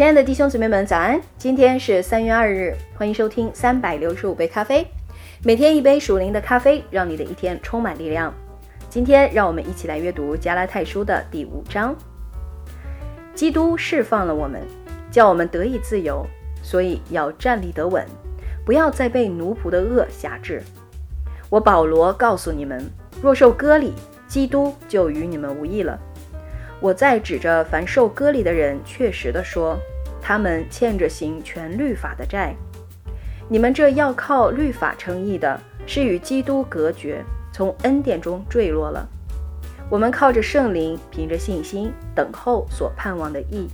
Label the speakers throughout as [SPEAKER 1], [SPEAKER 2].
[SPEAKER 1] 亲爱的弟兄姊妹们，早安！今天是三月二日，欢迎收听三百六十五杯咖啡，每天一杯属灵的咖啡，让你的一天充满力量。今天让我们一起来阅读加拉太书的第五章。基督释放了我们，叫我们得以自由，所以要站立得稳，不要再被奴仆的恶辖制。我保罗告诉你们，若受割礼，基督就与你们无异了。我在指着凡受割礼的人，确实的说，他们欠着行全律法的债。你们这要靠律法称义的，是与基督隔绝，从恩典中坠落了。我们靠着圣灵，凭着信心等候所盼望的义。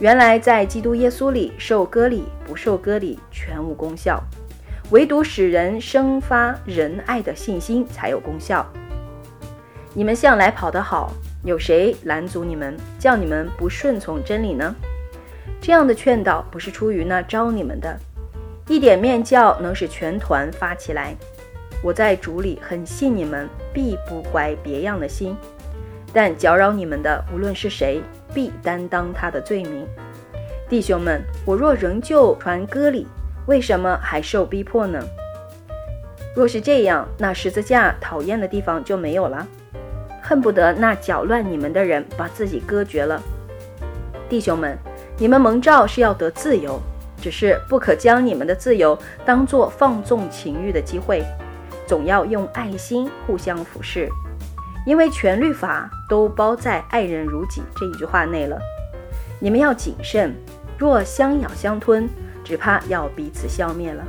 [SPEAKER 1] 原来在基督耶稣里受割礼不受割礼全无功效，唯独使人生发仁爱的信心才有功效。你们向来跑得好。有谁拦阻你们，叫你们不顺从真理呢？这样的劝导不是出于那招你们的，一点面教能使全团发起来。我在主里很信你们，必不怀别样的心。但搅扰你们的，无论是谁，必担当他的罪名。弟兄们，我若仍旧传歌礼，为什么还受逼迫呢？若是这样，那十字架讨厌的地方就没有了。恨不得那搅乱你们的人把自己割绝了，弟兄们，你们蒙召是要得自由，只是不可将你们的自由当作放纵情欲的机会，总要用爱心互相服侍，因为全律法都包在“爱人如己”这一句话内了。你们要谨慎，若相咬相吞，只怕要彼此消灭了。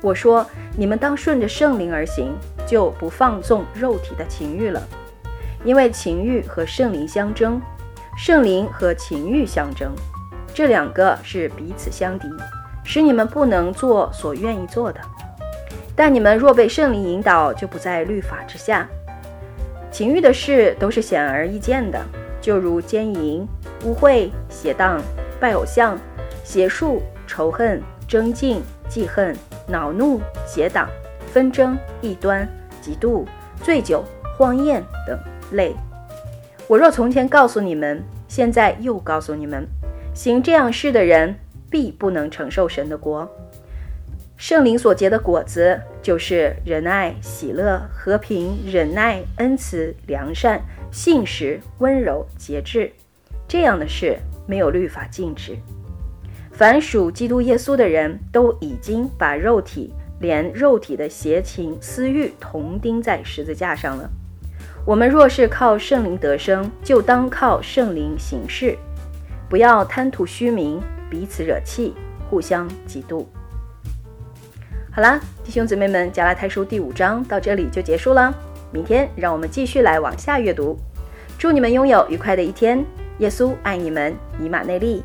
[SPEAKER 1] 我说，你们当顺着圣灵而行，就不放纵肉体的情欲了。因为情欲和圣灵相争，圣灵和情欲相争，这两个是彼此相敌，使你们不能做所愿意做的。但你们若被圣灵引导，就不在律法之下。情欲的事都是显而易见的，就如奸淫、污秽、邪荡、拜偶像、邪术、仇恨、争竞、记恨、恼怒、结党、纷争、异端、嫉妒、醉酒、荒宴等。累。我若从前告诉你们，现在又告诉你们，行这样事的人必不能承受神的国。圣灵所结的果子，就是仁爱、喜乐、和平、忍耐、恩慈、良善、信实、温柔、节制。这样的事没有律法禁止。凡属基督耶稣的人都已经把肉体连肉体的邪情私欲同钉在十字架上了。我们若是靠圣灵得生，就当靠圣灵行事，不要贪图虚名，彼此惹气，互相嫉妒。好啦，弟兄姊妹们，加拉太书第五章到这里就结束了。明天让我们继续来往下阅读。祝你们拥有愉快的一天。耶稣爱你们，以马内利。